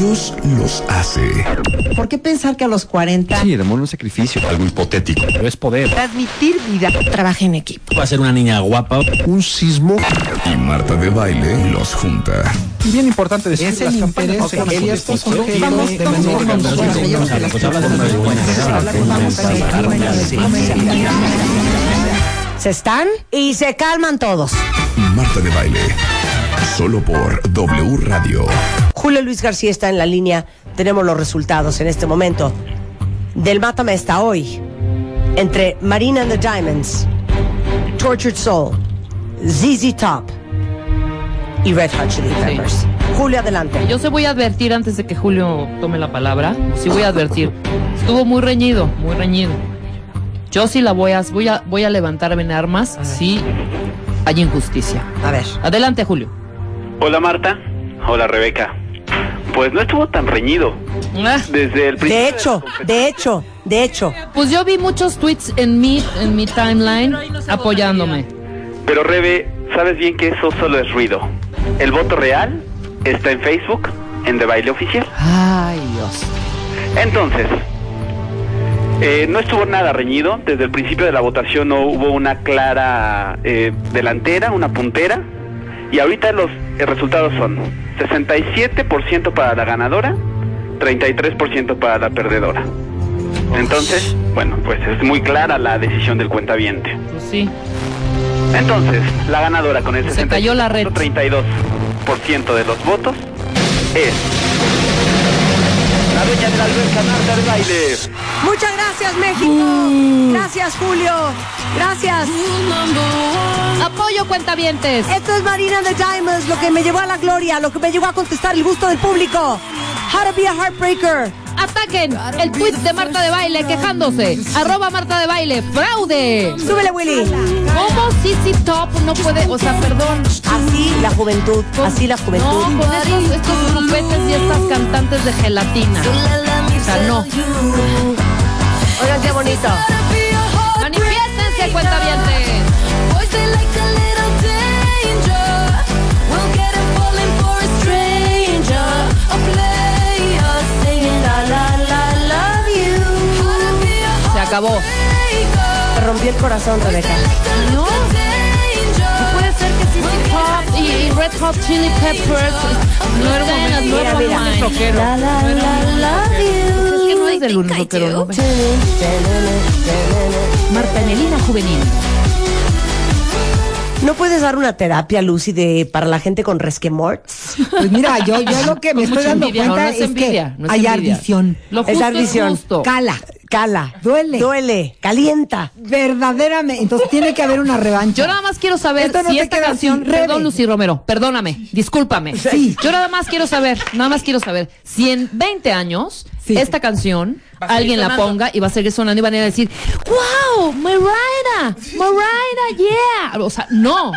Dios los hace. ¿Por qué pensar que a los 40 Sí, el amor no es sacrificio, algo hipotético. Pero es poder. transmitir vida trabaja en equipo? Va a ser una niña guapa. Un sismo y Marta de baile los junta. Y bien importante decir Es estos son que Vamos de. Pues de una Se están y se calman todos. Marta de baile. Solo por W Radio. Julio Luis García está en la línea. Tenemos los resultados en este momento del Mátame hasta hoy. Entre Marina and the Diamonds, Tortured Soul, ZZ Top y Red Hot Chili Peppers. Julio, adelante. Yo se voy a advertir antes de que Julio tome la palabra. Sí voy a advertir. Estuvo muy reñido, muy reñido. Yo sí la voy a, voy a, voy a levantarme en armas si hay injusticia. A ver. Adelante, Julio. Hola Marta, hola Rebeca. Pues no estuvo tan reñido. Ah, Desde el principio. De la hecho, de hecho, de hecho. Pues yo vi muchos tweets en mi, en mi timeline apoyándome. Pero Rebe, sabes bien que eso solo es ruido. El voto real está en Facebook, en De Baile Oficial. Ay, Dios. Entonces, eh, no estuvo nada reñido. Desde el principio de la votación no hubo una clara eh, delantera, una puntera. Y ahorita los eh, resultados son 67% para la ganadora, 33% para la perdedora. Entonces, bueno, pues es muy clara la decisión del cuentaviente. Pues sí. Entonces, la ganadora con el Se cayó la red. 32% de los votos es la dueña de la alberca Marta de baile. Muchas gracias, México. Gracias, Julio. Gracias. Apoyo cuentavientes. Esto es Marina the Diamonds, lo que me llevó a la gloria, lo que me llevó a contestar el gusto del público. How to be a heartbreaker. Ataquen el tweet de Marta de Baile quejándose. Arroba Marta de Baile. ¡Fraude! Súbele, Willy. ¿Cómo CC Top no puede? O sea, perdón. Así la juventud, así la No, juventud. con estos, estos grupetes y estas cantantes de gelatina. No. Oigan, qué bonito. Manifiéstense, cuentavientes. Se acabó. Te rompí el corazón, Rebeca. No y, Red Hot Chili Peppers no eran mira. buenos rockeros. La, la, la. Es que no es del un rockero, ¿no? Marta Melina Juvenil. ¿No puedes dar una terapia, Lucy, de, para la gente con resquemorts? Pues mira, yo, yo lo que me estoy dando envidia, cuenta no, no es es, envidia, que no es hay envidia. ardición. Lo Es justo es ardición. justo. Cala. Cala. Duele. Duele. Calienta. Verdaderamente. Entonces tiene que haber una revancha. Yo nada más quiero saber Esto no si esta canción, así, perdón. Lucy Romero, perdóname, discúlpame. Sí. Yo nada más quiero saber, nada más quiero saber si en 20 años Sí. esta canción alguien la ponga y va a seguir sonando y van a ir a decir, wow, Marina, Marina, yeah. O sea, no.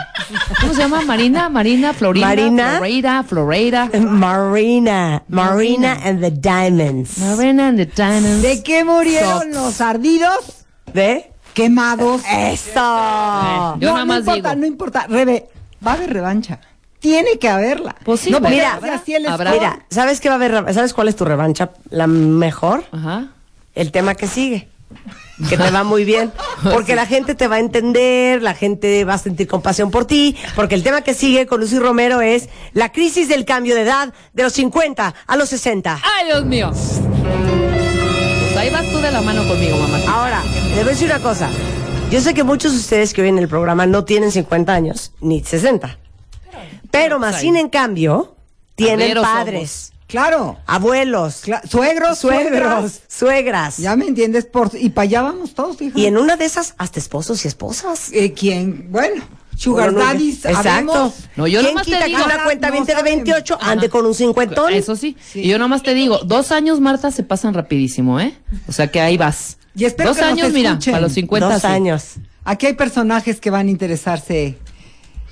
¿Cómo se llama? Marina, Marina, Florina, Marina. Florida, Florida. Marina. Marina and the Diamonds. Marina and the Diamonds. ¿De qué murieron los ardidos? ¿De? Quemados. Eso. Yo no, nada no más importa, digo. no importa. Rebe, va a haber revancha. Tiene que haberla. Pues sí, no mira, habrá. Mira, ¿sabes qué va a haber? ¿Sabes cuál es tu revancha? La mejor. Ajá. El tema que sigue. Que te va muy bien. Porque la gente te va a entender, la gente va a sentir compasión por ti. Porque el tema que sigue con Lucy Romero es la crisis del cambio de edad de los 50 a los 60. Ay, Dios mío. Pues ahí vas tú de la mano conmigo, mamá. Ahora, le voy a decir una cosa. Yo sé que muchos de ustedes que oyen el programa no tienen 50 años, ni 60. Pero más sin en cambio, tienen padres, Claro. abuelos, Cla- suegros, suegros, suegras. suegras. Ya me entiendes. Por, y para allá vamos todos, hija. Y en una de esas, hasta esposos y esposas. Eh, ¿Quién? Bueno. Sugar daddies, Exacto. habemos. No, yo ¿Quién nomás te quita digo- que una cuenta No 20 de saben. 28 ande con un cincuentón? Eso sí. Y yo nomás te digo, dos años, Marta, se pasan rapidísimo, ¿eh? O sea que ahí vas. Y espero dos que nos años, mira, para los 50 Dos sí. años. Aquí hay personajes que van a interesarse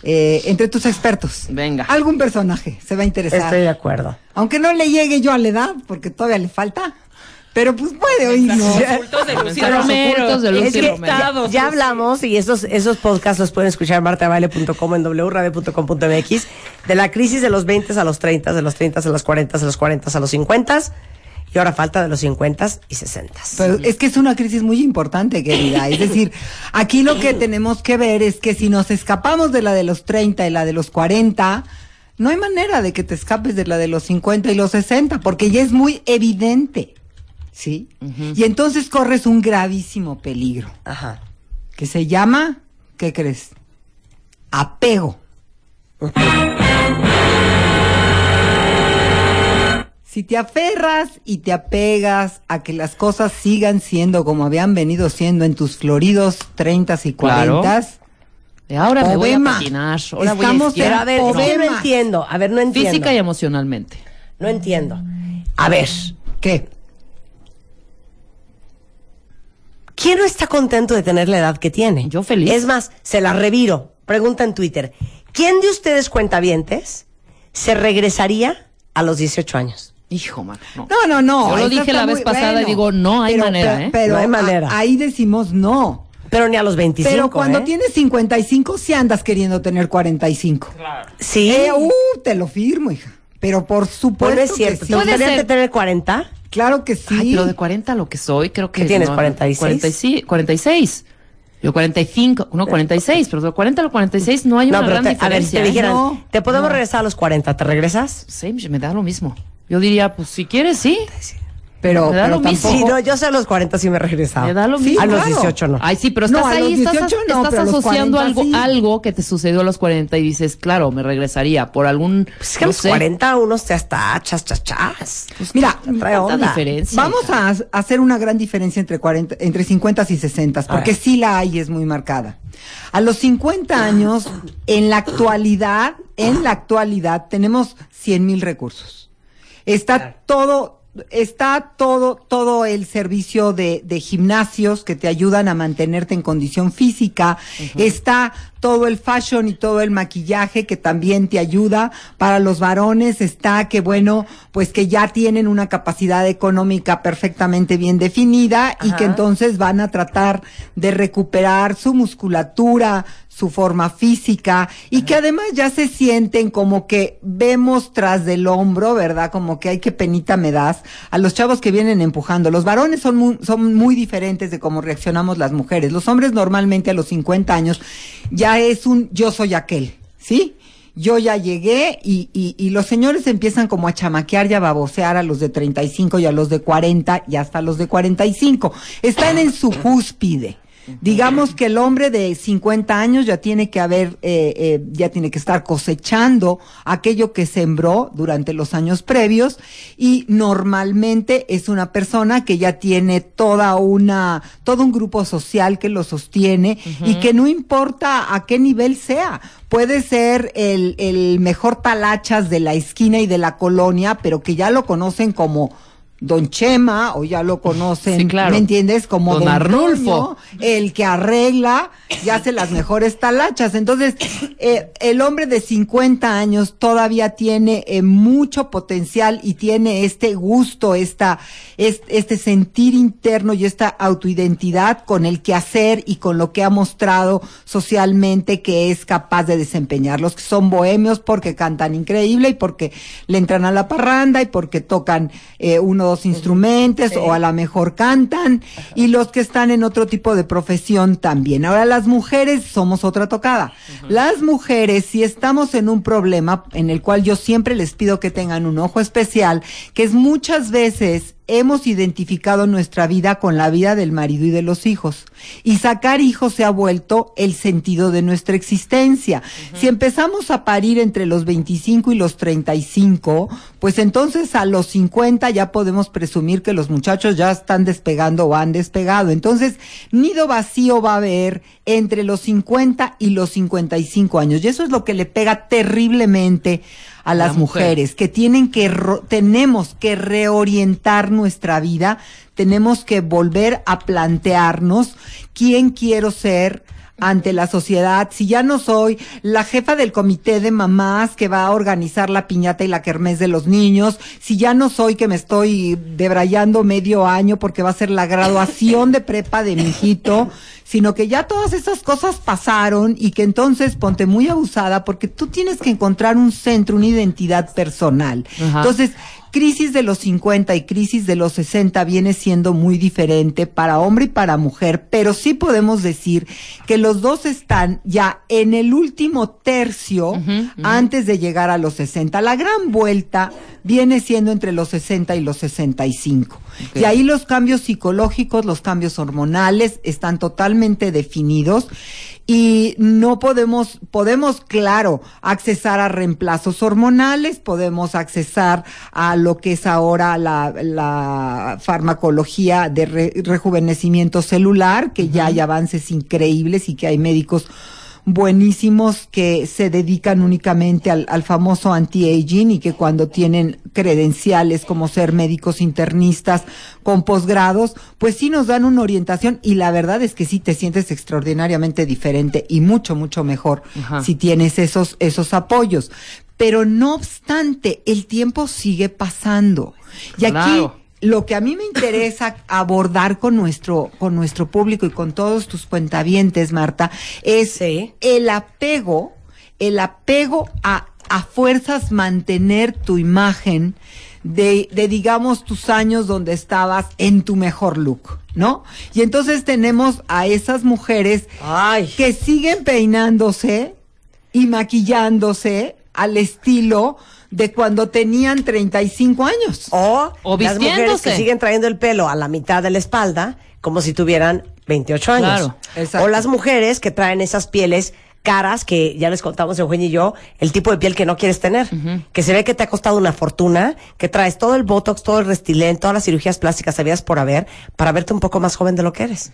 eh, entre tus expertos. Venga. Algún personaje se va a interesar. Estoy de acuerdo. Aunque no le llegue yo a la edad, porque todavía le falta. Pero pues puede oírnos. Mensajes ocultos de Lucy Es que Romero. ya, ya hablamos y esos, esos podcasts los pueden escuchar en martabaile.com en wradio.com.mx de la crisis de los 20 a los 30, de los 30 a los 40, de los 40 a los 50 y ahora falta de los 50 y 60. Pero es que es una crisis muy importante, querida. Es decir, aquí lo que tenemos que ver es que si nos escapamos de la de los 30 y la de los 40, no hay manera de que te escapes de la de los 50 y los 60, porque ya es muy evidente. ¿Sí? Y entonces corres un gravísimo peligro, Ajá. que se llama, ¿qué crees? Apego. Si te aferras y te apegas a que las cosas sigan siendo como habían venido siendo en tus floridos 30 y 40, Claro. Y ahora me voy a patinar. Ahora voy a Estamos Pero esquiar. a ver, no entiendo. A ver, no entiendo. Física y emocionalmente. No entiendo. A ver, ¿qué? ¿quién no está contento de tener la edad que tiene? Yo feliz. Es más, se la reviro. Pregunta en Twitter. ¿Quién de ustedes cuentavientes se regresaría a los 18 años? Hijo, man. No. No, no, no. Yo lo dije la vez muy- pasada y digo, no hay manera, pero- ¿eh? Pero No hay a- manera. ahí decimos no. Pero ni a los 25. Pero cuando ¿eh? tienes 55, sí andas queriendo tener 45. Sí. Eh, uh, te lo firmo, hija. Pero por supuesto Bueno, es cierto. que ¿Te sí. Puede gustaría tener 40? Claro que sí. Ay, pero de 40 a lo que soy, creo que. ¿Qué tienes, no, 46? 46, 46. Yo 45, no 46, pero de 40 a los 46 no hay una No, pero gran te- a ver, si diferencia. te ¿eh? dijeran, No, ¿te podemos regresar a los 40? ¿Te regresas? Sí, me da lo mismo. Yo diría, pues si quieres, sí. pero, me da pero lo mismo. tampoco- Sí, no, yo sé a los 40 sí me regresaba. Me da lo Sí, mismo. A los claro. 18 no. Ay, sí, pero No, estás a ahí, los estás, 18 no, estás asociando 40 algo, sí. algo que te sucedió a los 40 y dices, claro, me regresaría por algún. Pues es que a no los sé, 40 unos te hasta chas, chas, chas. Mira, trae onda. diferencia. Vamos a a hacer una gran diferencia entre 40, entre 50 y 60, porque sí la hay y es muy marcada. A los 50 años, en la actualidad, en la actualidad, tenemos 100 mil recursos. Está todo, está todo, todo el servicio de, de gimnasios que te ayudan a mantenerte en condición física. Está todo el fashion y todo el maquillaje que también te ayuda. Para los varones está que bueno, pues que ya tienen una capacidad económica perfectamente bien definida y que entonces van a tratar de recuperar su musculatura, su forma física y que además ya se sienten como que vemos tras del hombro, ¿verdad? Como que hay que penita me das a los chavos que vienen empujando. Los varones son muy, son muy diferentes de cómo reaccionamos las mujeres. Los hombres normalmente a los 50 años ya es un yo soy aquel, ¿sí? Yo ya llegué y, y, y los señores empiezan como a chamaquear y a babosear a los de 35 y a los de 40 y hasta a los de 45. Están en su cúspide. Digamos que el hombre de 50 años ya tiene que haber, eh, eh, ya tiene que estar cosechando aquello que sembró durante los años previos y normalmente es una persona que ya tiene toda una, todo un grupo social que lo sostiene y que no importa a qué nivel sea, puede ser el, el mejor talachas de la esquina y de la colonia, pero que ya lo conocen como Don Chema, o ya lo conocen, Sí, claro. ¿me entiendes? Como Don Arnulfo. Toño, el que arregla y hace las mejores talachas. Entonces, eh, el hombre de 50 años todavía tiene eh, mucho potencial y tiene este gusto, esta, es- este sentir interno y esta autoidentidad con el que hacer y con lo que ha mostrado socialmente que es capaz de desempeñar. Los que son bohemios porque cantan increíble y porque le entran a la parranda y porque tocan eh, uno instrumentos o a lo mejor cantan y los que están en otro tipo de profesión también. Ahora las mujeres somos otra tocada. Las mujeres si estamos en un problema en el cual yo siempre les pido que tengan un ojo especial, que es muchas veces hemos identificado nuestra vida con la vida del marido y de los hijos. Y sacar hijos se ha vuelto el sentido de nuestra existencia. Si empezamos a parir entre los 25 y los 35, pues entonces a los 50 ya podemos presumir que los muchachos ya están despegando o han despegado. Entonces, nido vacío va a haber entre los 50 y los 55 años. Y eso es lo que le pega terriblemente a las la mujer. mujeres, que tienen que, tenemos que reorientar nuestra vida, tenemos que volver a plantearnos quién quiero ser ante la sociedad, si ya no soy la jefa del comité de mamás que va a organizar la piñata y la kermés de los niños, si ya no soy que me estoy debrayando medio año porque va a ser la graduación de prepa de mi hijito, sino que ya todas esas cosas pasaron y que entonces ponte muy abusada porque tú tienes que encontrar un centro, una identidad personal. Ajá. Entonces, crisis de los 50 y crisis de los 60 viene siendo muy diferente para hombre y para mujer, pero sí podemos decir que los dos están ya en el último tercio antes de llegar a los 60. La gran vuelta viene siendo entre los 60 y los 65. Y ahí los cambios psicológicos, los cambios hormonales están totalmente definidos y no podemos, podemos, claro, accesar a reemplazos hormonales, podemos accesar a lo que es ahora la, la farmacología de re- rejuvenecimiento celular, que ya hay avances increíbles y que hay médicos buenísimos que se dedican únicamente al, al famoso anti-aging y que cuando tienen credenciales como ser médicos internistas con posgrados, pues sí nos dan una orientación y la verdad es que sí te sientes extraordinariamente diferente y mucho, mucho mejor Ajá. si tienes esos, esos apoyos. Pero no obstante, el tiempo sigue pasando. Y aquí. Lo que a mí me interesa abordar con nuestro, con nuestro público y con todos tus cuentavientes, Marta, es Sí. el apego, el apego a, a fuerzas mantener tu imagen de, de, digamos, tus años donde estabas en tu mejor look, ¿no? Y entonces tenemos a esas mujeres Ay. que siguen peinándose y maquillándose al estilo de cuando tenían 35 años. O, O las mujeres que siguen trayendo el pelo a la mitad de la espalda, como si tuvieran 28 años. Claro, exacto. O las mujeres que traen esas pieles caras que ya les contamos Eugenio y yo, el tipo de piel que no quieres tener, que se ve que te ha costado una fortuna, que traes todo el botox, todo el restilén, todas las cirugías plásticas habías por haber, para verte un poco más joven de lo que eres.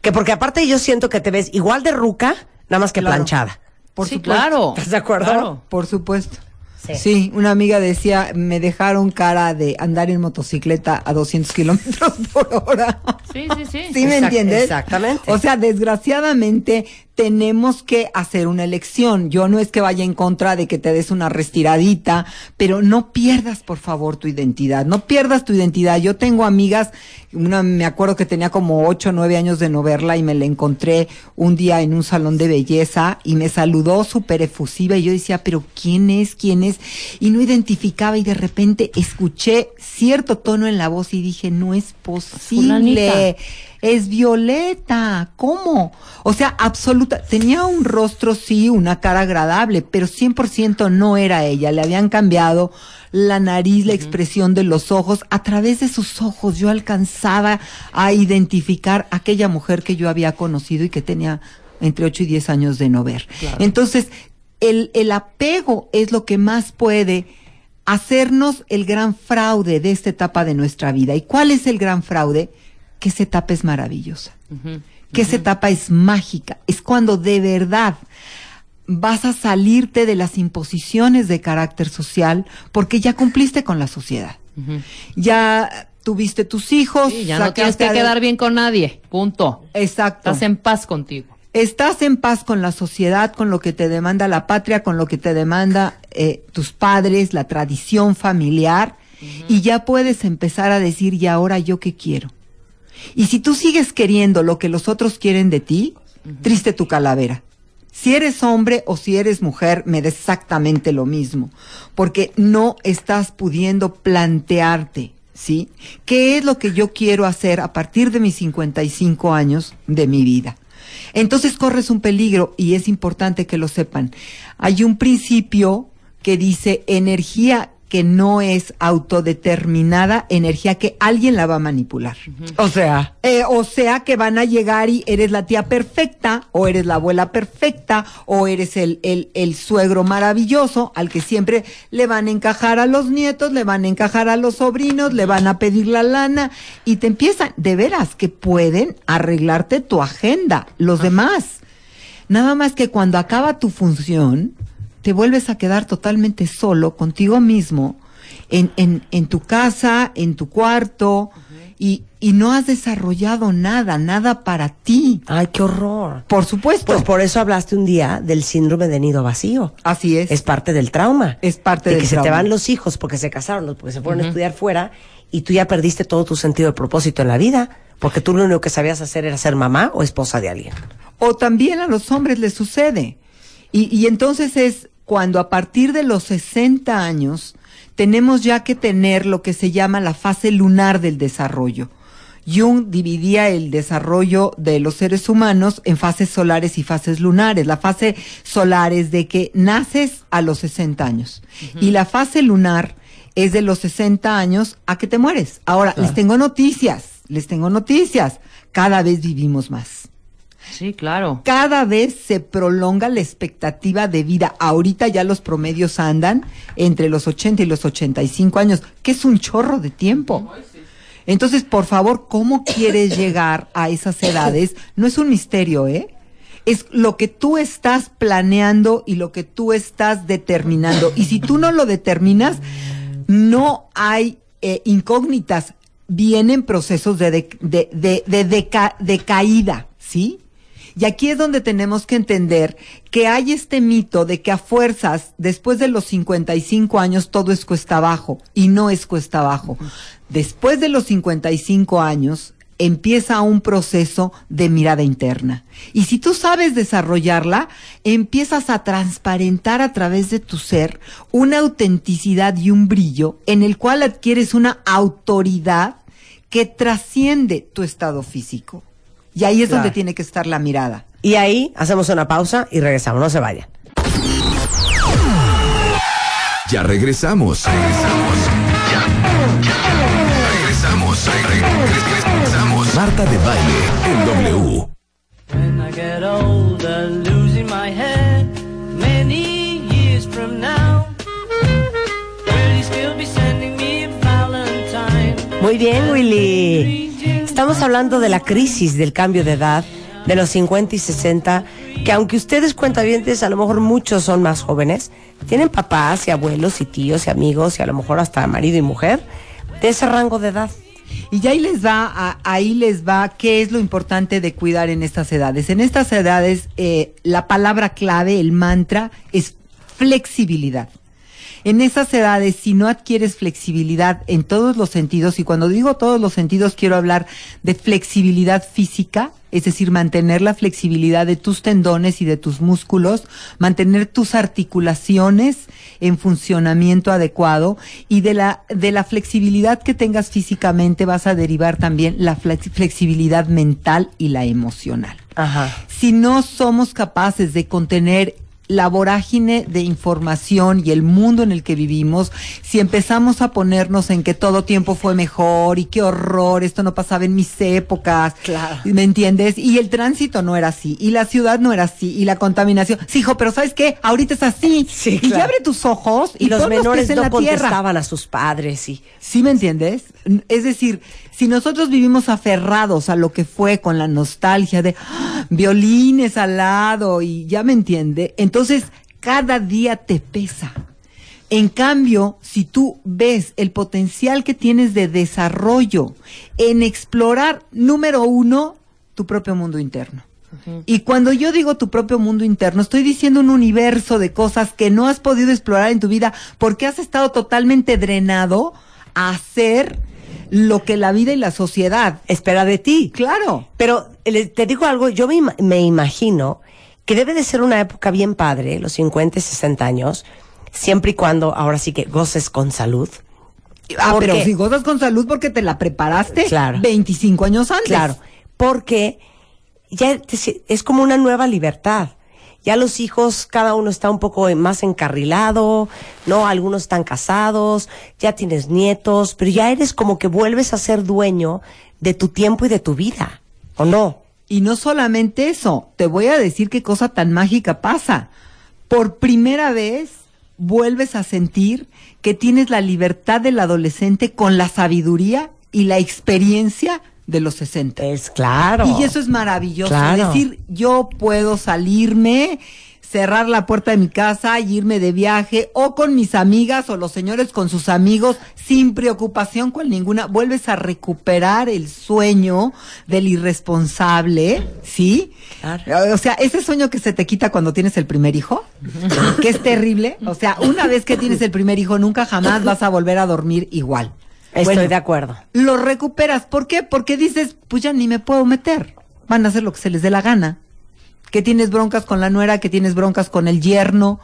Que porque aparte yo siento que te ves igual de ruca, nada más que Claro. planchada. Por sí, supuesto. claro. ¿Estás de acuerdo? Claro. Por supuesto. Sí. Sí. una amiga decía, me dejaron cara de andar en motocicleta a 200 kilómetros por hora. Sí, sí, sí. ¿Sí me Exact- entiendes? exactamente. O sea, desgraciadamente tenemos que hacer una elección. Yo no es que vaya en contra de que te des una restiradita, pero no pierdas, por favor, tu identidad. No pierdas tu identidad. Yo tengo amigas, una me acuerdo que tenía como ocho o nueve años de no verla y me la encontré un día en un salón de belleza y me saludó súper efusiva y yo decía, pero ¿quién es? ¿Quién es? Y no identificaba y de repente escuché cierto tono en la voz y dije, no es posible. Es Violeta, ¿cómo? O sea, absoluta, tenía un rostro, sí, una cara agradable, pero 100% no era ella, le habían cambiado la nariz, la expresión de los ojos, a través de sus ojos yo alcanzaba a identificar a aquella mujer que yo había conocido y que tenía entre 8 y 10 años de no ver. Entonces, el, el apego es lo que más puede hacernos el gran fraude de esta etapa de nuestra vida. ¿Y cuál es el gran fraude? Que esa etapa es maravillosa, que esa etapa es mágica, es cuando de verdad vas a salirte de las imposiciones de carácter social porque ya cumpliste con la sociedad. Ya tuviste tus hijos. Sí, ya no tienes que quedar bien con nadie. Punto. Exacto. Estás en paz contigo. Estás en paz con la sociedad, con lo que te demanda la patria, con lo que te demanda eh, tus padres, la tradición familiar, y ya puedes empezar a decir, ¿y ahora yo qué quiero? Y si tú sigues queriendo lo que los otros quieren de ti, triste tu calavera. Si eres hombre o si eres mujer, me da exactamente lo mismo, porque no estás pudiendo plantearte, ¿sí? ¿Qué es lo que yo quiero hacer a partir de mis 55 años de mi vida? Entonces corres un peligro y es importante que lo sepan. Hay un principio que dice energía que no es autodeterminada energía que alguien la va a manipular. O sea, Eh, o sea que van a llegar y eres la tía perfecta, o eres la abuela perfecta, o eres el, el, el suegro maravilloso al que siempre le van a encajar a los nietos, le van a encajar a los sobrinos, le van a pedir la lana, y te empiezan, de veras, que pueden arreglarte tu agenda, los demás. Nada más que cuando acaba tu función, te vuelves a quedar totalmente solo contigo mismo, en, en, en tu casa, en tu cuarto, y, y no has desarrollado nada, nada para ti. ay, qué horror. Por supuesto. Pues por eso hablaste un día del síndrome de nido vacío. Así es. Es parte del trauma. Es parte de del que se te van los hijos porque se casaron, porque se fueron a estudiar fuera y tú ya perdiste todo tu sentido de propósito en la vida, porque tú lo único que sabías hacer era ser mamá o esposa de alguien. O también a los hombres les sucede. Y, y entonces es cuando a partir de los 60 años tenemos ya que tener lo que se llama la fase lunar del desarrollo. Jung dividía el desarrollo de los seres humanos en fases solares y fases lunares. La fase solar es de que naces a los 60 años y la fase lunar es de los 60 años a que te mueres. Ahora, les tengo noticias, les tengo noticias. Cada vez vivimos más Sí, claro. cada vez se prolonga la expectativa de vida. Ahorita ya los promedios andan entre los 80 y los 85 años, que es un chorro de tiempo. Entonces, por favor, ¿cómo quieres llegar a esas edades? No es un misterio, ¿eh? Es lo que tú estás planeando y lo que tú estás determinando. Y si tú no lo determinas, no hay eh, incógnitas. Vienen procesos de, de, de, de, de deca- de caída, ¿sí? Y aquí es donde tenemos que entender que hay este mito de que a fuerzas, después de los 55 años, todo es cuesta abajo. Y no es cuesta abajo. Después de los 55 años, empieza un proceso de mirada interna. Y si tú sabes desarrollarla, empiezas a transparentar a través de tu ser una autenticidad y un brillo en el cual adquieres una autoridad que trasciende tu estado físico. Y ahí es Claro. donde tiene que estar la mirada. Y ahí hacemos una pausa y regresamos, no se vayan. Ya regresamos. Regresamos. Ya, ya, regresamos. Re- regresamos. Marta de baile en W. When I get older, losing my head, many years from now, will you still be sending me a Valentine? Muy bien, Willy. Estamos hablando de la crisis del cambio de edad de los 50 y 60, que aunque ustedes cuentavientes, a lo mejor muchos son más jóvenes, tienen papás y abuelos y tíos y amigos y a lo mejor hasta marido y mujer de ese rango de edad. Y ya ahí les va, ahí les va qué es lo importante de cuidar en estas edades. En estas edades, eh, la palabra clave, el mantra, es flexibilidad. En esas edades, si no adquieres flexibilidad en todos los sentidos, y cuando digo todos los sentidos, quiero hablar de flexibilidad física, es decir, mantener la flexibilidad de tus tendones y de tus músculos, mantener tus articulaciones en funcionamiento adecuado y de la, de la flexibilidad que tengas físicamente vas a derivar también la flex- flexibilidad mental y la emocional Ajá. si no somos capaces de contener la vorágine de información y el mundo en el que vivimos, si empezamos a ponernos en que todo tiempo fue mejor y qué horror, esto no pasaba en mis épocas, Claro. ¿me entiendes? Y el tránsito no era así, y la ciudad no era así, y la contaminación, sí, hijo, pero ¿sabes qué? Ahorita es así. Sí, Y ya abre tus ojos y, Y los menores en no la tierra. contestaban a sus padres y ¿Sí me entiendes? Es decir, si nosotros vivimos aferrados a lo que fue con la nostalgia de ¡ah! violines al lado y ya me entiende, entonces cada día te pesa. En cambio, si tú ves el potencial que tienes de desarrollo en explorar, número uno, tu propio mundo interno. Y cuando yo digo tu propio mundo interno, estoy diciendo un universo de cosas que no has podido explorar en tu vida porque has estado totalmente drenado a hacer lo que la vida y la sociedad. espera de ti. Claro. Pero le- te digo algo, yo me, me imagino que debe de ser una época bien padre, los 50 y 60 años, siempre y cuando ahora sí que goces con salud. Ah, ¿Por pero si gozas con salud porque te la preparaste Claro. 25 años antes. Claro, porque ya es como una nueva libertad. Ya los hijos, cada uno está un poco más encarrilado, ¿no? Algunos están casados, ya tienes nietos, pero ya eres como que vuelves a ser dueño de tu tiempo y de tu vida, ¿o no? Y no solamente eso, te voy a decir qué cosa tan mágica pasa. Por primera vez vuelves a sentir que tienes la libertad del adolescente con la sabiduría y la experiencia de los 60. Es claro. Y eso es maravilloso. Claro. Decir, yo puedo salirme, cerrar la puerta de mi casa y irme de viaje, o con mis amigas, o los señores con sus amigos, sin preocupación con ninguna. Vuelves a recuperar el sueño del irresponsable, ¿sí? Claro. O sea, ese sueño que se te quita cuando tienes el primer hijo, que es terrible. O sea, una vez que tienes el primer hijo, nunca jamás vas a volver a dormir igual. Estoy Bueno, de acuerdo. lo recuperas. ¿Por qué? Porque dices, pues ya ni me puedo meter. Van a hacer lo que se les dé la gana. Que tienes broncas con la nuera, que tienes broncas con el yerno,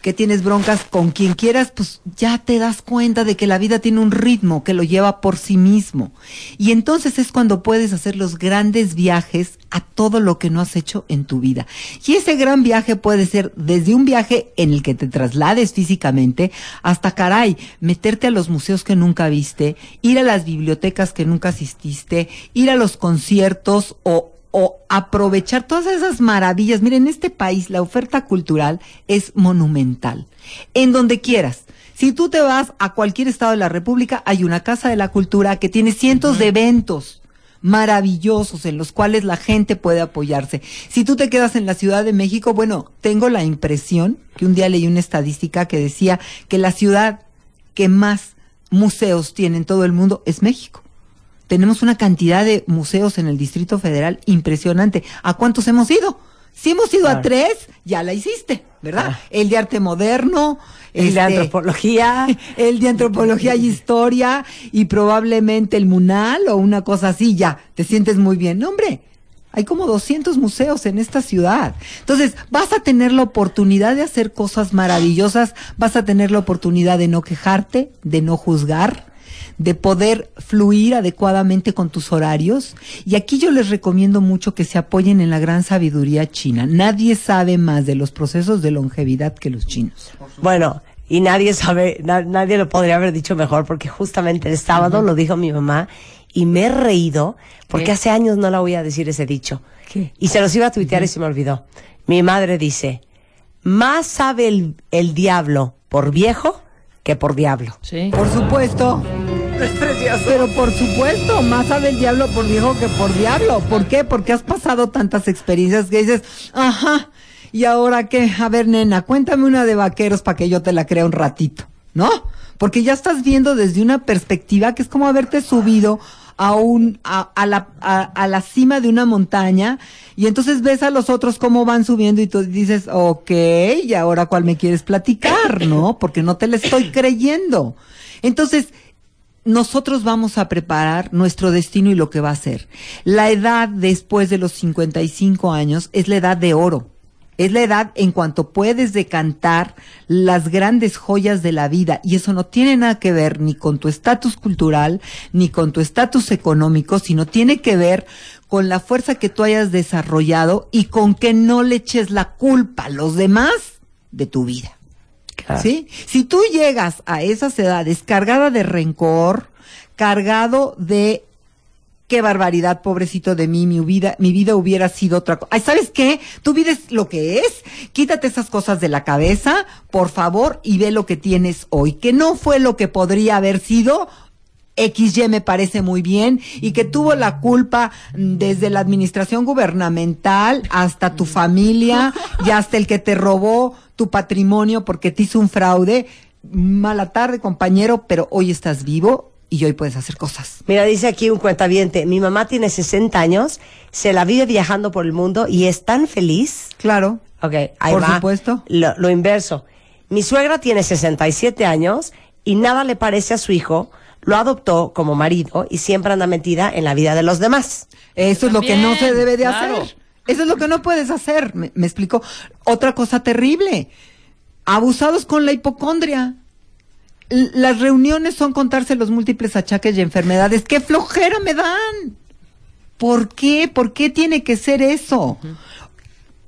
que tienes broncas con quien quieras, pues ya te das cuenta de que la vida tiene un ritmo que lo lleva por sí mismo. Y entonces es cuando puedes hacer los grandes viajes a todo lo que no has hecho en tu vida. Y ese gran viaje puede ser desde un viaje en el que te traslades físicamente hasta, caray, meterte a los museos que nunca viste, ir a las bibliotecas que nunca asististe, ir a los conciertos o o aprovechar todas esas maravillas. Miren, en este país la oferta cultural es monumental. En donde quieras. Si tú te vas a cualquier estado de la República, hay una casa de la cultura que tiene cientos de eventos maravillosos en los cuales la gente puede apoyarse. Si tú te quedas en la Ciudad de México, bueno, tengo la impresión que un día leí una estadística que decía que la ciudad que más museos tiene en todo el mundo es México. Tenemos una cantidad de museos en el Distrito Federal impresionante. ¿A cuántos hemos ido? Si hemos ido a tres, ya la hiciste, ¿verdad? El de arte moderno, El de este, antropología. el de antropología y historia y probablemente el Munal o una cosa así, ya, te sientes muy bien. No, hombre, hay como 200 museos en esta ciudad. Entonces, vas a tener la oportunidad de hacer cosas maravillosas, vas a tener la oportunidad de no quejarte, de no juzgar, de poder fluir adecuadamente con tus horarios. Y aquí yo les recomiendo mucho que se apoyen en la gran sabiduría china. Nadie sabe más de los procesos de longevidad que los chinos. Bueno, y nadie sabe, na- nadie lo podría haber dicho mejor porque justamente el sábado lo dijo mi mamá y me he reído porque ¿Qué? hace años no la voy a decir ese dicho. ¿Qué? Y se los iba a tuitear y se me olvidó. Mi madre dice, más sabe el, el diablo por viejo que por diablo. Sí. Por supuesto. Pero por supuesto, más sabe el diablo por viejo que por diablo. ¿Por qué? Porque has pasado tantas experiencias que dices, ajá, ¿y ahora qué? A ver, nena, cuéntame una de vaqueros para que yo te la crea un ratito, ¿no? Porque ya estás viendo desde una perspectiva que es como haberte subido a un a, a la a, a la cima de una montaña y entonces ves a los otros cómo van subiendo y tú dices, ok, y ahora cuál me quieres platicar, ¿no? Porque no te la estoy creyendo. Entonces, nosotros vamos a preparar nuestro destino y lo que va a ser. La edad después de los 55 años es la edad de oro. Es la edad en cuanto puedes decantar las grandes joyas de la vida y eso no tiene nada que ver ni con tu estatus cultural ni con tu estatus económico, sino tiene que ver con la fuerza que tú hayas desarrollado y con que no le eches la culpa a los demás de tu vida. ¿Sí? Si tú llegas a esas edades cargada de rencor, cargado de qué barbaridad, pobrecito de mí, mi vida, mi vida hubiera sido otra cosa. Ay, ¿sabes qué? Tu vida es lo que es. Quítate esas cosas de la cabeza, por favor, y ve lo que tienes hoy, que no fue lo que podría haber sido. XY me parece muy bien y que tuvo la culpa desde la administración gubernamental hasta tu familia y hasta el que te robó tu patrimonio porque te hizo un fraude. Mala tarde, compañero, pero hoy estás vivo y hoy puedes hacer cosas. Mira, dice aquí un cuentaviente, mi mamá tiene 60 años, se la vive viajando por el mundo y es tan feliz. Claro. Ok, ahí Por va. supuesto. Lo, lo inverso. Mi suegra tiene 67 años y nada le parece a su hijo, lo adoptó como marido y siempre anda metida en la vida de los demás. Eso es lo que no se debe de claro. hacer. Eso es lo que no puedes hacer. Me, me explico. Otra cosa terrible. Abusados con la hipocondria. L- las reuniones son contarse los múltiples achaques y enfermedades. ¡Qué flojera me dan! ¿Por qué? ¿Por qué tiene que ser eso?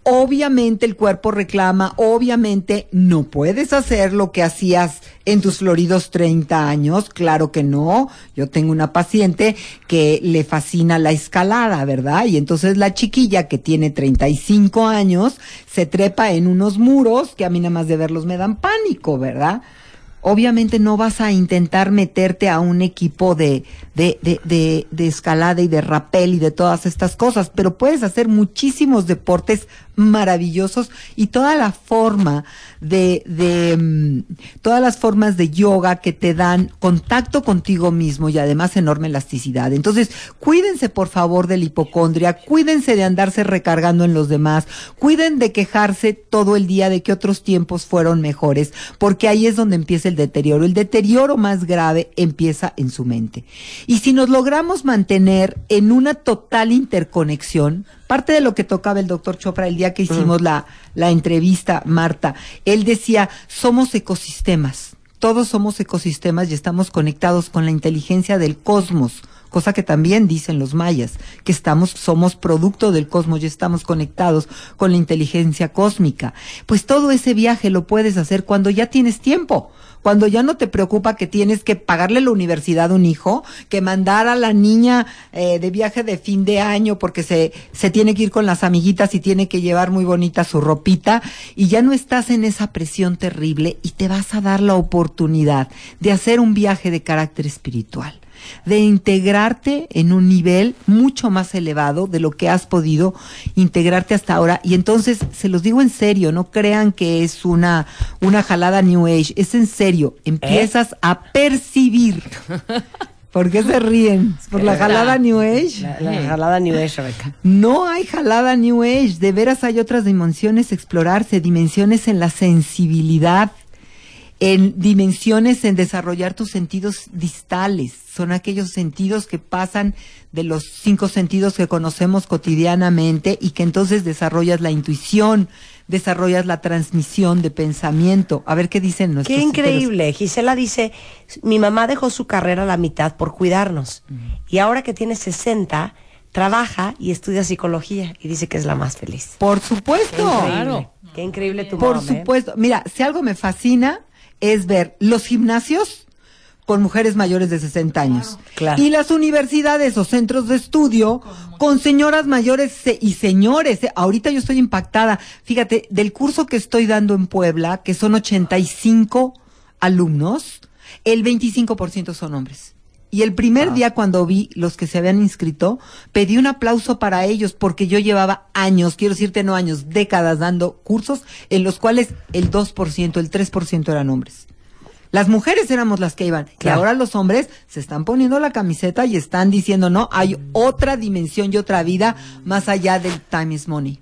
Obviamente el cuerpo reclama, obviamente no puedes hacer lo que hacías en tus floridos 30 años, claro que no. Yo tengo una paciente que le fascina la escalada, ¿verdad? Y entonces la chiquilla que tiene 35 años se trepa en unos muros que a mí nada más de verlos me dan pánico, ¿verdad? Obviamente no vas a intentar meterte a un equipo de, de, de, de, escalada y de rappel y de todas estas cosas, pero puedes hacer muchísimos deportes maravillosos y toda la forma de, de mm, todas las formas de yoga que te dan contacto contigo mismo y además enorme elasticidad. Entonces, cuídense por favor de la hipocondria, cuídense de andarse recargando en los demás, cuiden de quejarse todo el día de que otros tiempos fueron mejores, porque ahí es donde empieza el deterioro. El deterioro más grave empieza en su mente. Y si nos logramos mantener en una total interconexión, parte de lo que tocaba el doctor Chopra el día que hicimos la, la entrevista, Marta, él decía, somos ecosistemas, todos somos ecosistemas y estamos conectados con la inteligencia del cosmos, cosa que también dicen los mayas, que estamos, somos producto del cosmos y estamos conectados con la inteligencia cósmica. Pues todo ese viaje lo puedes hacer cuando ya tienes tiempo cuando ya no te preocupa que tienes que pagarle la universidad a un hijo, que mandar a la niña eh, de viaje de fin de año porque se, se tiene que ir con las amiguitas y tiene que llevar muy bonita su ropita, y ya no estás en esa presión terrible y te vas a dar la oportunidad de hacer un viaje de carácter espiritual de integrarte en un nivel mucho más elevado de lo que has podido integrarte hasta ahora. Y entonces, se los digo en serio, no crean que es una, una jalada New Age, es en serio, empiezas a percibir. ¿Por qué se ríen? ¿Por la jalada New Age? La, la jalada New Age, Rebeca. No hay jalada New Age, de veras hay otras dimensiones explorarse, dimensiones en la sensibilidad, en dimensiones en desarrollar tus sentidos distales. Son aquellos sentidos que pasan de los cinco sentidos que conocemos cotidianamente y que entonces desarrollas la intuición, desarrollas la transmisión de pensamiento. A ver qué dicen nuestros Qué increíble. Gisela dice, mi mamá dejó su carrera a la mitad por cuidarnos. Y ahora que tiene 60, trabaja y estudia psicología. Y dice que es la más feliz. Por supuesto. Qué increíble. Claro. Qué increíble tu Por mom, ¿eh? supuesto. Mira, si algo me fascina es ver los gimnasios con mujeres mayores de 60 años. Claro. Y las universidades o centros de estudio con señoras mayores y señores. eh. Ahorita yo estoy impactada. Fíjate, del curso que estoy dando en Puebla, que son 85 alumnos, el 25% son hombres. Y el primer día cuando vi los que se habían inscrito, pedí un aplauso para ellos porque yo llevaba años, quiero decirte no años, décadas dando cursos en los cuales el 2%, el 3% eran hombres. Las mujeres éramos las que iban. Y ahora los hombres se están poniendo la camiseta y están diciendo, no, hay otra dimensión y otra vida más allá del time is money.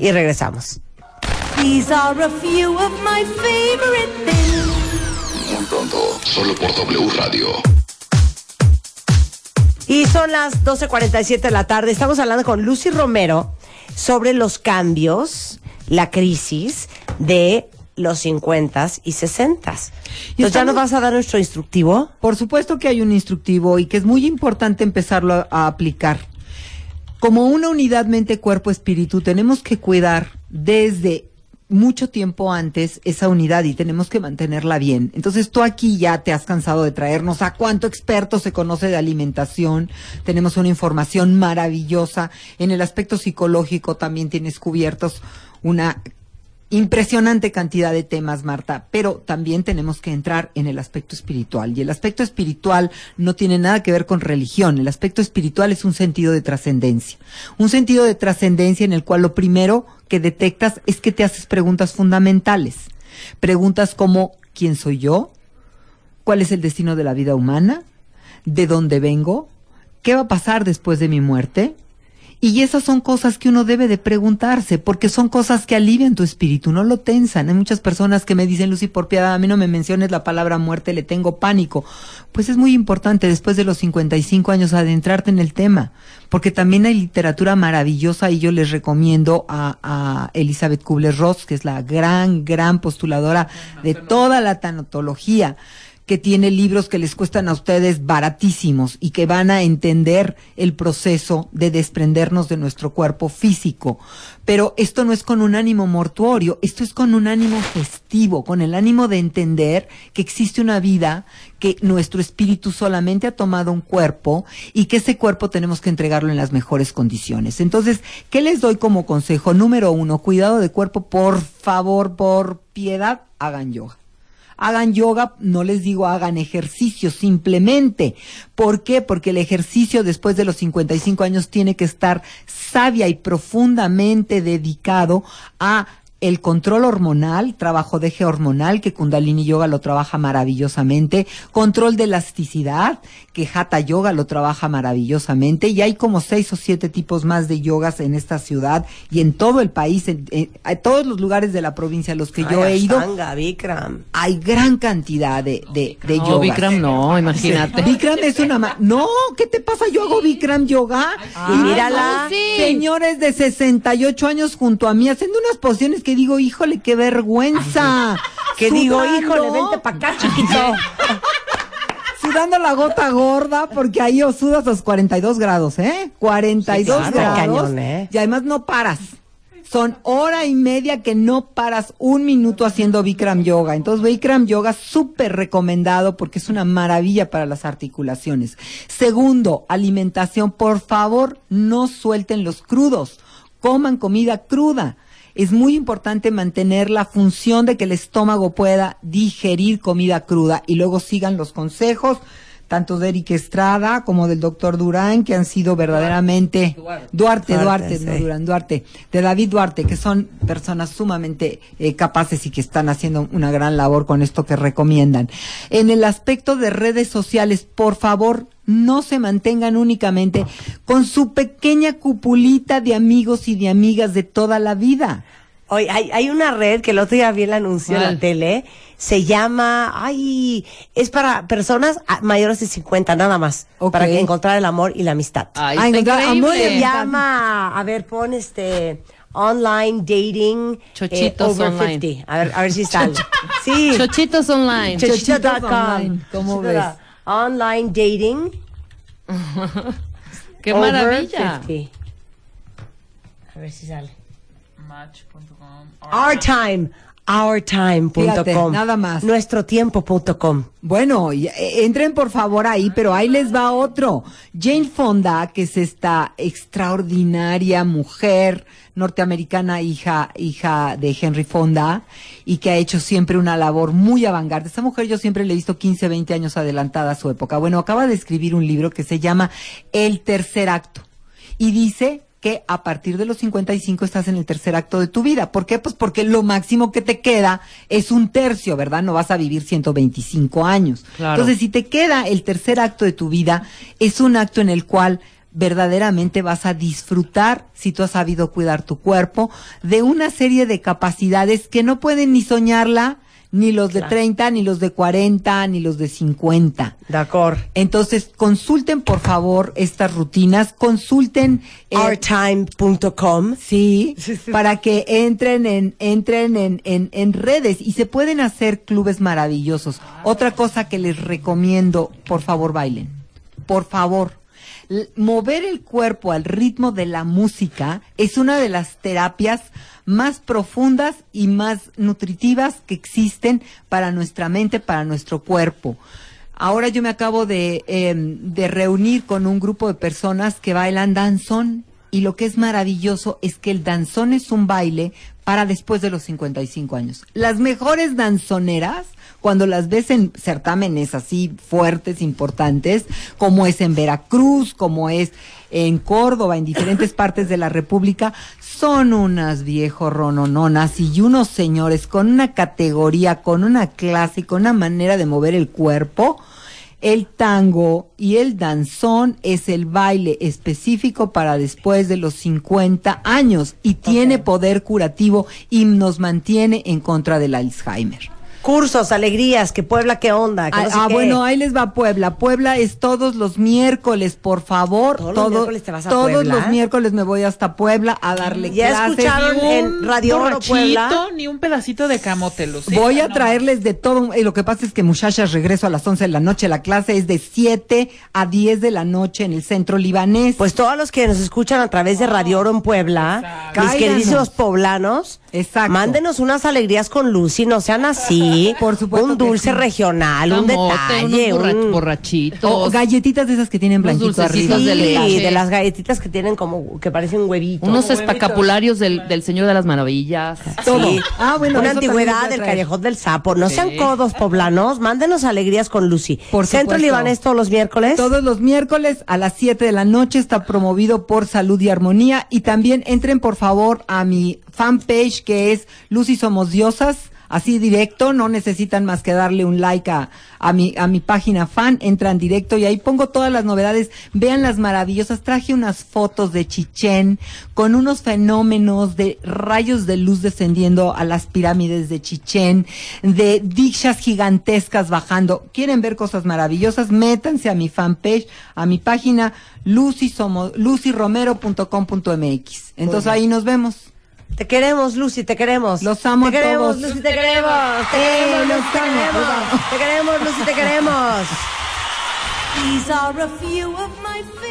Y regresamos. These are a few of my favorite things. Muy pronto, solo por W Radio. Y son las 12.47 de la tarde. Estamos hablando con Lucy Romero sobre los cambios, la crisis de los 50 y 60. Entonces, ¿ya nos vas a dar nuestro instructivo? Por supuesto que hay un instructivo y que es muy importante empezarlo a, a aplicar. Como una unidad mente-cuerpo-espíritu, tenemos que cuidar desde mucho tiempo antes esa unidad y tenemos que mantenerla bien. Entonces tú aquí ya te has cansado de traernos a cuánto experto se conoce de alimentación. Tenemos una información maravillosa. En el aspecto psicológico también tienes cubiertos una impresionante cantidad de temas, Marta, pero también tenemos que entrar en el aspecto espiritual. Y el aspecto espiritual no tiene nada que ver con religión. El aspecto espiritual es un sentido de trascendencia. Un sentido de trascendencia en el cual lo primero que detectas es que te haces preguntas fundamentales. Preguntas como, ¿quién soy yo? ¿Cuál es el destino de la vida humana? ¿De dónde vengo? ¿Qué va a pasar después de mi muerte? Y esas son cosas que uno debe de preguntarse, porque son cosas que alivian tu espíritu, no lo tensan. Hay muchas personas que me dicen, Lucy, por piedad, a mí no me menciones la palabra muerte, le tengo pánico. Pues es muy importante después de los 55 años adentrarte en el tema, porque también hay literatura maravillosa y yo les recomiendo a, a Elizabeth Kubler-Ross, que es la gran, gran postuladora de toda la tanatología que tiene libros que les cuestan a ustedes baratísimos y que van a entender el proceso de desprendernos de nuestro cuerpo físico. Pero esto no es con un ánimo mortuorio, esto es con un ánimo festivo, con el ánimo de entender que existe una vida, que nuestro espíritu solamente ha tomado un cuerpo y que ese cuerpo tenemos que entregarlo en las mejores condiciones. Entonces, ¿qué les doy como consejo? Número uno, cuidado de cuerpo, por favor, por piedad, hagan yoga hagan yoga, no les digo hagan ejercicio, simplemente. ¿Por qué? Porque el ejercicio después de los 55 años tiene que estar sabia y profundamente dedicado a el control hormonal, trabajo de eje hormonal, que Kundalini Yoga lo trabaja maravillosamente, control de elasticidad, que Hatha Yoga lo trabaja maravillosamente, y hay como seis o siete tipos más de yogas en esta ciudad y en todo el país, en, en- en todos los lugares de la provincia a los que yo he ido, Bikram. hay gran cantidad de, de, de No, yogas. Bikram no, imagínate. Bikram es una ma- No, ¿qué te pasa? Yo hago Bikram yoga. Y mírala. sí. Señores de 68 años junto a mí haciendo unas posiciones que digo, híjole, qué vergüenza. Que digo, híjole, vente para acá, chiquito. Sudando la gota gorda porque ahí o sudas a los 42 grados, ¿eh? 42 Sí, claro. grados. Cañón, ¿eh? Y además no paras. Son hora y media que no paras un minuto haciendo Bikram Yoga. Entonces, Bikram Yoga súper recomendado porque es una maravilla para las articulaciones. Segundo, alimentación. Por favor, no suelten los crudos. Coman comida cruda. Es muy importante mantener la función de que el estómago pueda digerir comida cruda y luego sigan los consejos tanto de Eric Estrada como del doctor Durán, que han sido verdaderamente Duarte, Duarte, Duarte, no sí. Durán, Duarte, de David Duarte, que son personas sumamente eh, capaces y que están haciendo una gran labor con esto que recomiendan. En el aspecto de redes sociales, por favor, no se mantengan únicamente con su pequeña cupulita de amigos y de amigas de toda la vida. Hoy hay, hay una red que el otro día vi el anuncio en la tele. Se llama, ay, es para personas mayores de 50 nada más. Para que encontrar el amor y la amistad. Ay, Ay, está encontrar amor. Se llama, a ver, pon este, online dating. eh, Chochitos over online. 50. A ver, a ver si sale. Sí. Chochitos online. Chochitos Chochito.com. online, ¿cómo ves? Online dating. Qué over maravilla. 50. A ver si sale. Our time. Ourtime.com. Nada más. Nuestrotiempo.com. Bueno, eh, entren por favor ahí, pero ahí les va otro. Jane Fonda, que es esta extraordinaria mujer norteamericana, hija, hija de Henry Fonda, y que ha hecho siempre una labor muy avangarda. Esta mujer yo siempre le he visto 15, 20 años adelantada a su época. Bueno, acaba de escribir un libro que se llama El tercer acto. Y dice que a partir de los 55 estás en el tercer acto de tu vida. ¿Por qué? Pues porque lo máximo que te queda es un tercio, ¿verdad? No vas a vivir 125 años. Claro. Entonces, si te queda el tercer acto de tu vida, es un acto en el cual verdaderamente vas a disfrutar, si tú has sabido cuidar tu cuerpo, de una serie de capacidades que no pueden ni soñarla ni los de 30, ni los de 40, ni los de 50. D'accord. Entonces, consulten por favor estas rutinas, consulten eh, Ourtime.com. Sí, para que entren en, entren en, en, en redes y se pueden hacer clubes maravillosos. Otra cosa que les recomiendo, por favor, bailen. Por favor. Mover el cuerpo al ritmo de la música es una de las terapias más profundas y más nutritivas que existen para nuestra mente, para nuestro cuerpo. Ahora yo me acabo de, de reunir con un grupo de personas que bailan danzón y lo que es maravilloso es que el danzón es un baile para después de los 55 años. Las mejores danzoneras, cuando las ves en certámenes así fuertes, importantes, como es en Veracruz, como es en Córdoba, en diferentes partes de la República, son unas viejo ronononas y unos señores con una categoría, con una clase y con una manera de mover el cuerpo. El tango y el danzón es el baile específico para después de los 50 años y tiene poder curativo y nos mantiene en contra del Alzheimer. Cursos, alegrías, que Puebla, ¿qué onda? Que Ah, no sé ah, qué. bueno, ahí les va Puebla. Puebla es todos los miércoles, por favor. ¿Todos los miércoles te vas a todos Puebla? los miércoles me voy hasta Puebla a darle ¿Ya clases. escucharon en Radio Oro Puebla? ni un pedacito de camote, Lucía. Voy a No, traerles de todo. Y lo que pasa es que, muchachas, regreso a las 11 de la noche. La clase es de 7 a 10 de la noche en el centro libanés. Pues todos los que nos escuchan a través de Radio Oro en Puebla, Exacto. mis queridísimos poblanos, Exacto. mándenos unas alegrías con Lucy, no sean así. Por supuesto Un dulce sí. regional, un detalle, unos borra- un... borrachitos. O galletitas de esas que tienen blanquito dulcecitos arriba. de Sí, leche. de las galletitas que tienen como, que parecen huevitos. unos espacapularios del, del Señor de las Maravillas. Todo. Sí. Ah, bueno, Una antigüedad del callejón del sapo. No sean codos poblanos, mándenos alegrías con Lucy. Por Centro. Libanés todos los miércoles. Todos los miércoles a las 7 de la noche está promovido por Salud y Armonía. Y también entren por favor a mi fanpage que es Lucy Somos Diosas. Así directo, no necesitan más que darle un like a, a mi, a mi página fan, entran directo y ahí pongo todas las novedades. Vean las maravillosas. Traje unas fotos de Chichén con unos fenómenos de rayos de luz descendiendo a las pirámides de Chichén, de dikshas gigantescas bajando. ¿Quieren ver cosas maravillosas? Métanse a mi fanpage, a mi página lucy somos, lucyromero.com.mx. Entonces ahí nos vemos. Te queremos, Lucy, te queremos. Los amo Te queremos, todos. Lucy, te queremos. Te queremos, los Lucy, te queremos. Te queremos, Lucy, te queremos. These are a few of my favorite